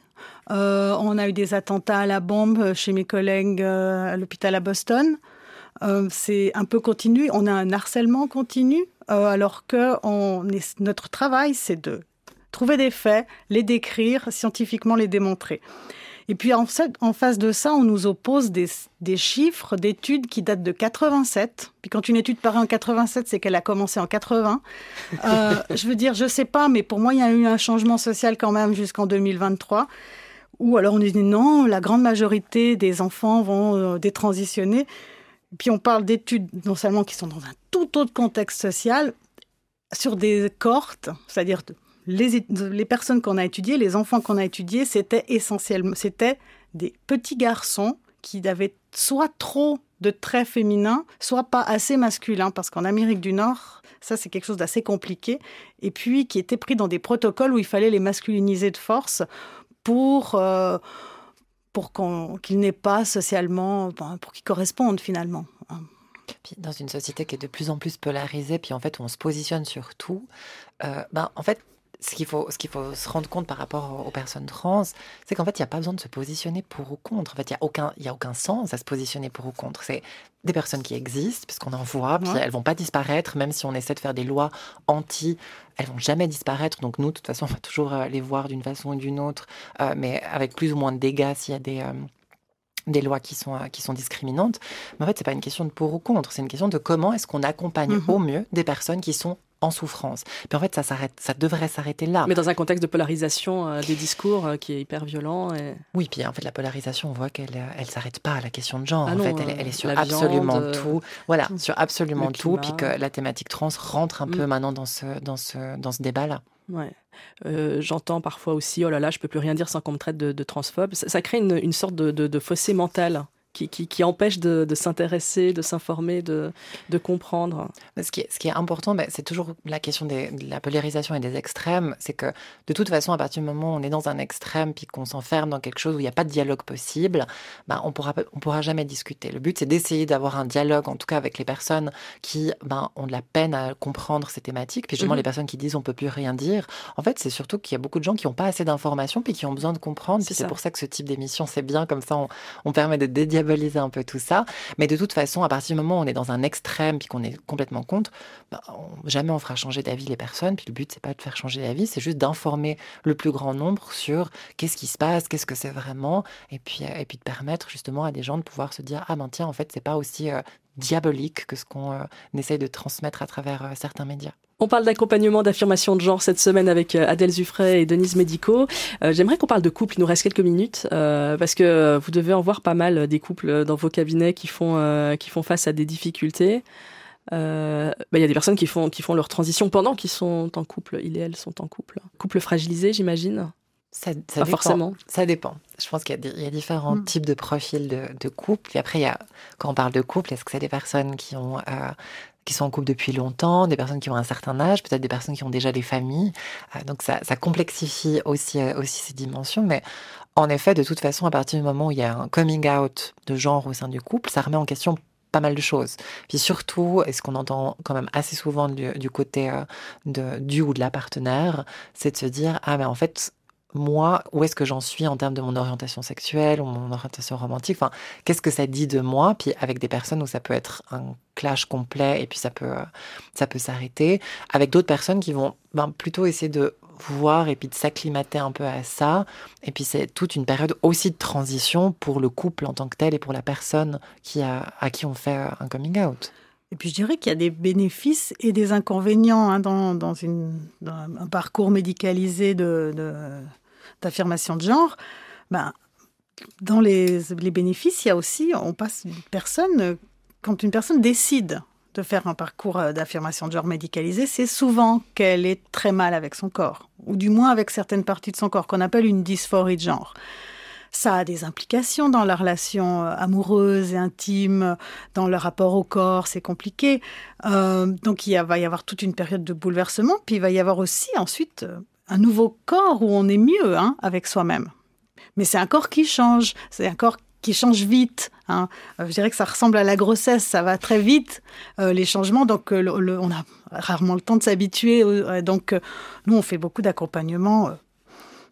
Euh, on a eu des attentats à la bombe chez mes collègues euh, à l'hôpital à Boston. Euh, c'est un peu continu. On a un harcèlement continu, alors que notre travail, c'est de trouver des faits, les décrire, scientifiquement les démontrer. Et puis en, en face de ça, on nous oppose des, chiffres d'études qui datent de 87. Puis quand une étude paraît en 87, c'est qu'elle a commencé en 80. Euh, je veux dire, je sais pas, mais pour moi, il y a eu un changement social quand même jusqu'en 2023. Ou alors on dit non, la grande majorité des enfants vont euh, détransitionner. Puis on parle d'études non seulement qui sont dans un tout autre contexte social, sur des cohortes, c'est-à-dire les, les personnes qu'on a étudiées, les enfants qu'on a étudiés, c'était essentiellement, c'était des petits garçons qui avaient soit trop de traits féminins, soit pas assez masculins, parce qu'en Amérique du Nord, ça c'est quelque chose d'assez compliqué, et puis qui étaient pris dans des protocoles où il fallait les masculiniser de force pour, euh, pour qu'ils n'aient pas socialement, pour qu'ils correspondent finalement. Puis dans une société qui est de plus en plus polarisée, puis en fait on se positionne sur tout, euh, ben, en fait ce qu'il faut, qu'il faut se rendre compte par rapport aux personnes trans, c'est qu'en fait, il n'y a pas besoin de se positionner pour ou contre. En fait, il n'y a, aucun, y a aucun sens à se positionner pour ou contre. C'est des personnes qui existent, puisqu'on en voit, puis elles vont pas disparaître, même si on essaie de faire des lois anti, elles vont jamais disparaître. Donc nous, de toute façon, on va toujours euh, les voir d'une façon ou d'une autre, euh, mais avec plus ou moins de dégâts s'il y a des... Euh, des lois qui sont, qui sont discriminantes. Mais en fait, c'est pas une question de pour ou contre, c'est une question de comment est-ce qu'on accompagne mmh au mieux des personnes qui sont en souffrance. Puis en fait, ça s'arrête, ça devrait s'arrêter là. Mais dans un contexte de polarisation euh, des discours euh, qui est hyper violent. Et... Oui, puis en fait, la polarisation, on voit qu'elle, euh, elle s'arrête pas à la question de genre. Ah en fait, elle, est sur absolument tout. Voilà, sur absolument tout. Puis que la thématique trans rentre un peu mm. maintenant dans ce, dans ce, dans ce débat-là. Ouais. J'entends parfois aussi, oh là là, je peux plus rien dire sans qu'on me traite de, transphobe. Ça, crée une, une sorte de, de, fossé mental qui, qui, empêche de, s'intéresser, de s'informer, de, de, comprendre. Ce qui est, ce qui est important, ben, c'est toujours la question de la polarisation et des extrêmes. C'est que de toute façon, à partir du moment où on est dans un extrême puis qu'on s'enferme dans quelque chose où il n'y a pas de dialogue possible, ben, on pourra, on pourra jamais discuter. Le but, c'est d'essayer d'avoir un dialogue, en tout cas avec les personnes qui ben, ont de la peine à comprendre ces thématiques. Puis justement, mhm. les personnes qui disent on peut plus rien dire. En fait, c'est surtout qu'il y a beaucoup de gens qui n'ont pas assez d'informations puis qui ont besoin de comprendre. C'est pour ça que ce type d'émission, c'est bien. Comme ça, on, on permet de un peu tout ça. Mais de toute façon, à partir du moment où on est dans un extrême puis qu'on est complètement contre, bah, jamais on fera changer d'avis les personnes. Puis le but, c'est pas de faire changer d'avis, c'est juste d'informer le plus grand nombre sur qu'est-ce qui se passe, qu'est-ce que c'est vraiment, et puis, euh, et puis de permettre justement à des gens de pouvoir se dire ah ben tiens, en fait, c'est pas aussi euh, diabolique que ce qu'on euh, essaye de transmettre à travers certains médias. On parle d'accompagnement, d'affirmation de genre cette semaine avec euh, Adèle Zuffray et Denise Médico. Euh, j'aimerais qu'on parle de couple, il nous reste quelques minutes, euh, parce que vous devez en voir pas mal des couples dans vos cabinets qui font, qui font face à des difficultés. Bah, il y a des personnes qui font, qui font leur transition pendant qu'ils sont en couple, il et elles sont en couple. Couple fragilisé, j'imagine ça, ça pas forcément. Ça dépend. Je pense qu'il y, a différents mm. types de profils de, de couple. Et après, il y a, quand on parle de couple, est-ce que c'est des personnes qui ont qui sont en couple depuis longtemps, des personnes qui ont un certain âge, peut-être des personnes qui ont déjà des familles. Euh, donc ça, ça complexifie aussi, euh, aussi ces dimensions. Mais en effet, de toute façon, à partir du moment où il y a un coming out de genre au sein du couple, ça remet en question pas mal de choses. Puis surtout, et ce qu'on entend quand même assez souvent du, du côté euh, de, du ou de la partenaire, c'est de se dire, ah mais en fait, moi, où est-ce que j'en suis en termes de mon orientation sexuelle ou mon orientation romantique? Enfin, qu'est-ce que ça dit de moi? Puis avec des personnes où ça peut être un clash complet et puis ça peut, ça peut s'arrêter. Avec d'autres personnes qui vont ben, plutôt essayer de voir et puis de s'acclimater un peu à ça. Et puis c'est toute une période aussi de transition pour le couple en tant que tel et pour la personne qui a, à qui on fait un coming out. Et puis je dirais qu'il y a des bénéfices et des inconvénients hein, dans, dans, une, un parcours médicalisé de d'affirmation de genre, ben, dans les, les, bénéfices, il y a aussi, on passe une personne, quand une personne décide de faire un parcours euh, d'affirmation de genre médicalisé, c'est souvent qu'elle est très mal avec son corps, ou du moins avec certaines parties de son corps, qu'on appelle une dysphorie de genre. Ça a des implications dans la relation euh, amoureuse et intime, dans le rapport au corps, c'est compliqué. Euh, donc il va y avoir toute une période de bouleversement, puis il va y avoir aussi ensuite un nouveau corps où on est mieux hein, avec soi-même. Mais c'est un corps qui change, c'est un corps qui change vite. Hein. Euh, je dirais que ça ressemble à la grossesse, ça va très vite, euh, les changements, donc euh, on a rarement le temps de s'habituer. donc nous, on fait beaucoup d'accompagnement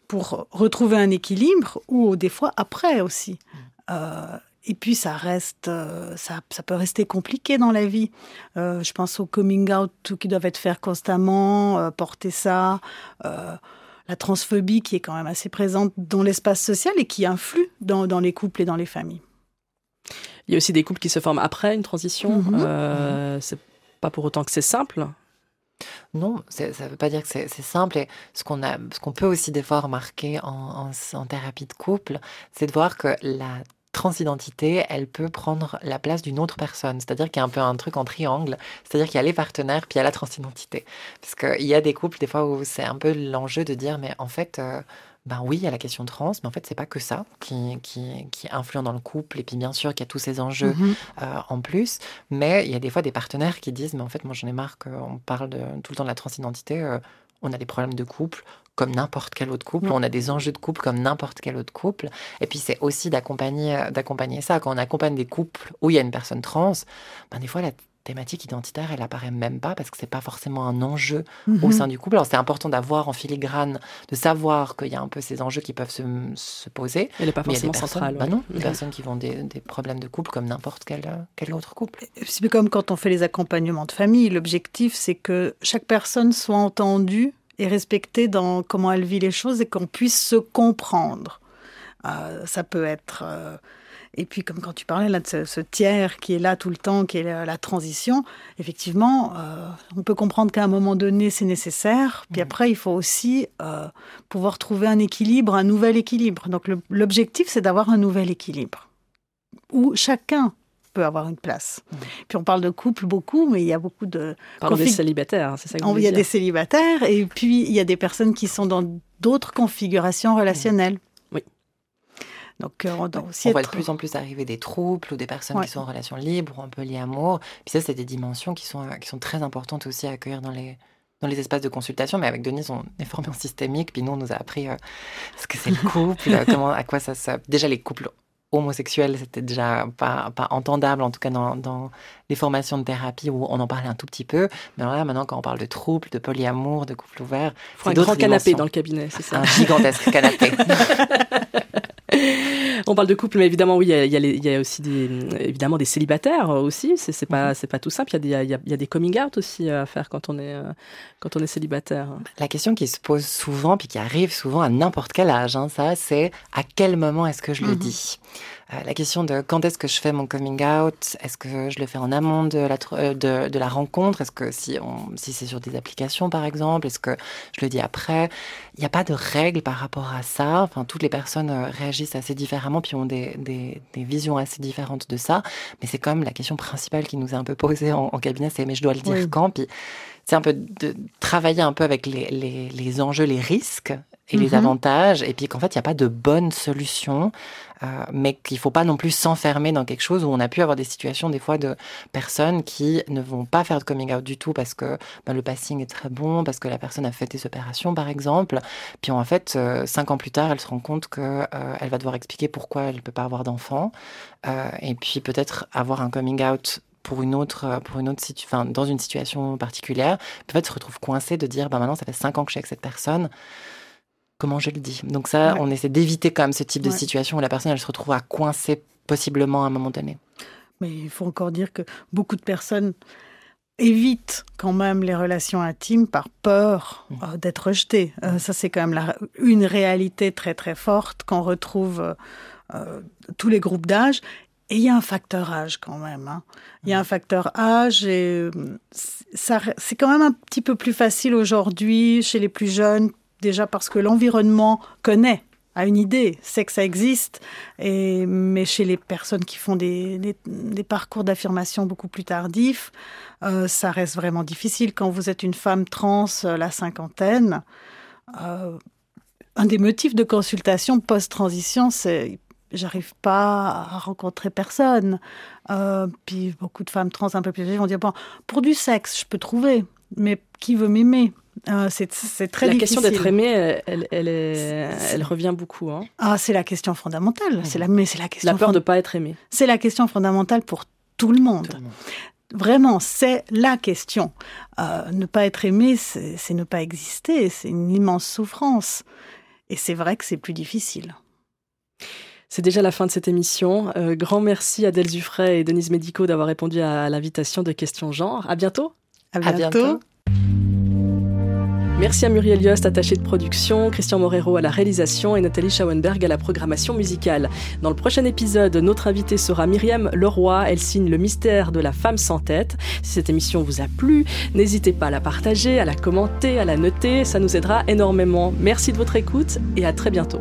pour retrouver un équilibre, ou des fois après aussi. Et puis ça reste, euh, ça, ça, peut rester compliqué dans la vie. Euh, je pense au coming out qui doivent être fait constamment, euh, porter ça, la transphobie qui est quand même assez présente dans l'espace social et qui influe dans, dans, les couples et dans les familles. Il y a aussi des couples qui se forment après une transition. Mm C'est pas pour autant que c'est simple. Non, ça ne veut pas dire que c'est simple. Et ce qu'on a, ce qu'on peut aussi des fois remarquer en, en, en thérapie de couple, c'est de voir que la transidentité, elle peut prendre la place d'une autre personne. C'est-à-dire qu'il y a un peu un truc en triangle. C'est-à-dire qu'il y a les partenaires, puis il y a la transidentité. Parce qu'il y a des couples, des fois, où c'est un peu l'enjeu de dire, mais en fait, euh, ben oui, il y a la question trans, mais en fait, c'est pas que ça qui, qui, qui influe dans le couple. Et puis, bien sûr, qu'il y a tous ces enjeux Mhm. euh, en plus. Mais il y a des fois des partenaires qui disent, mais en fait, moi, j'en ai marre qu'on parle de, tout le temps de la transidentité. euh, on a des problèmes de couple comme n'importe quel autre couple. On a des enjeux de couple comme n'importe quel autre couple. Et puis, c'est aussi d'accompagner, euh, d'accompagner ça. Quand on accompagne des couples où il y a une personne trans, ben, des fois, la thématique identitaire, elle apparaît même pas parce que c'est pas forcément un enjeu au Mhm. sein du couple. Alors, c'est important d'avoir en filigrane, de savoir qu'il y a un peu ces enjeux qui peuvent se, se poser. Elle n'est pas forcément personnes, centrale. bah non, des Mhm. personnes qui ont des, des problèmes de couple comme n'importe quel, euh, quel autre couple. C'est comme quand on fait les accompagnements de famille. L'objectif, c'est que chaque personne soit entendue et respectée dans comment elle vit les choses et qu'on puisse se comprendre. Euh, ça peut être. euh, et puis, comme quand tu parlais là de ce, ce tiers qui est là tout le temps, qui est la, la transition, effectivement, euh, on peut comprendre qu'à un moment donné, c'est nécessaire. Puis après, il faut aussi euh, pouvoir trouver un équilibre, un nouvel équilibre. Donc, l'objectif, c'est d'avoir un nouvel équilibre où chacun peut avoir une place. Puis on parle de couple beaucoup, mais il y a beaucoup de... Parlons des config- célibataires, c'est ça que vous Il y a des célibataires et puis il y a des personnes qui sont dans d'autres configurations relationnelles. Oui. Donc euh, on doit aussi on voit de plus en plus arriver des troubles ou des personnes Ouais. qui sont en relation libre ou un peu polyamour. Puis ça, c'est des dimensions qui sont, euh, qui sont très importantes aussi à accueillir dans les, dans les espaces de consultation. Mais avec Denise, on est formé en systémique, puis nous, on nous a appris euh, ce que c'est le couple, euh, comment, à quoi ça se... Déjà, les couples homosexuels, c'était déjà pas, pas entendable, en tout cas dans, dans les formations de thérapie où on en parlait un tout petit peu. Mais alors là, maintenant, quand on parle de troubles, de polyamour, de couple ouvert, Faut c'est un grand canapé dans le cabinet, c'est ça. un gigantesque canapé. On parle de couple, mais évidemment, oui, il y a, il y a les- il y a aussi des, évidemment des célibataires aussi. C'est c'est Mhm. pas, c'est pas tout simple. Il y, a des, il, y a, des coming out aussi à faire quand on est, quand on est célibataire. La question qui se pose souvent, puis qui arrive souvent à n'importe quel âge, hein, ça, c'est à quel moment est-ce que je le Mhm. dis? La question de quand est-ce que je fais mon coming out? Est-ce que je le fais en amont de la, euh, de, de la rencontre? Est-ce que si, on, si c'est sur des applications, par exemple? Est-ce que je le dis après? Il n'y a pas de règle par rapport à ça. Enfin, toutes les personnes euh, réagissent assez différemment, puis ont des, des, des visions assez différentes de ça. Mais c'est comme la question principale qui nous est un peu posée en, en cabinet, c'est mais je dois le dire Oui. quand? Puis c'est un peu de travailler un peu avec les, les, les enjeux, les risques et les Mhm. avantages, et puis qu'en fait, il n'y a pas de bonne solution, euh, mais qu'il faut pas non plus s'enfermer dans quelque chose où on a pu avoir des situations, des fois, de personnes qui ne vont pas faire de coming out du tout parce que ben, le passing est très bon, parce que la personne a fait des opérations, par exemple, puis en fait, euh, cinq ans plus tard, elle se rend compte que euh, va devoir expliquer pourquoi elle ne peut pas avoir d'enfant, euh, et puis peut-être avoir un coming out pour une autre, pour une autre situ- enfin, dans une situation particulière, fait, se retrouve coincé de dire, bah maintenant, ça fait cinq ans que je suis avec cette personne. Comment je le dis Donc ça, Ouais. on essaie d'éviter quand même ce type de situation où la personne, elle se retrouve à coincer possiblement à un moment donné. Mais il faut encore dire que beaucoup de personnes évitent quand même les relations intimes par peur Mhm. euh, d'être rejetées. Euh, ça, c'est quand même la- une réalité très très forte qu'on retrouve euh, tous les groupes d'âge. Et il y a un facteur âge quand même. hein. Il y a un facteur âge et ça, c'est quand même un petit peu plus facile aujourd'hui chez les plus jeunes, déjà parce que l'environnement connaît, a une idée, sait que ça existe. Et, mais chez les personnes qui font des, parcours d'affirmation beaucoup plus tardifs, euh, ça reste vraiment difficile. Quand vous êtes une femme trans, euh, la cinquantaine, euh, un des motifs de consultation post-transition, c'est j'arrive pas à rencontrer personne. Puis beaucoup de femmes trans un peu plus âgées vont dire pour du sexe, je peux trouver, mais qui veut m'aimer? Euh, C'est c'est très la difficile. question d'être aimé, elle, elle, elle est- C'est- elle revient beaucoup. hein. Ah, c'est la question fondamentale. C'est la, mais c'est la question. La peur fond- de pas être aimé. C'est la question fondamentale pour tout le monde. Tout le monde. Vraiment, c'est la question. Euh, ne pas être aimé, c'est c'est ne pas exister. C'est une immense souffrance. Et c'est vrai que c'est plus difficile. C'est déjà la fin de cette émission. Euh, grand merci à Del Zuffray et Denise Médico d'avoir répondu à l'invitation de Questions Genre. À bientôt. À À bientôt. bientôt. Merci à Muriel Yost, attachée de production, Christian Morero à la réalisation et Nathalie Schauenberg à la programmation musicale. Dans le prochain épisode, notre invitée sera Myriam Leroy. Elle signe Le mystère de la femme sans tête. Si cette émission vous a plu, n'hésitez pas à la partager, à la commenter, à la noter. Ça nous aidera énormément. Merci de votre écoute et à très bientôt.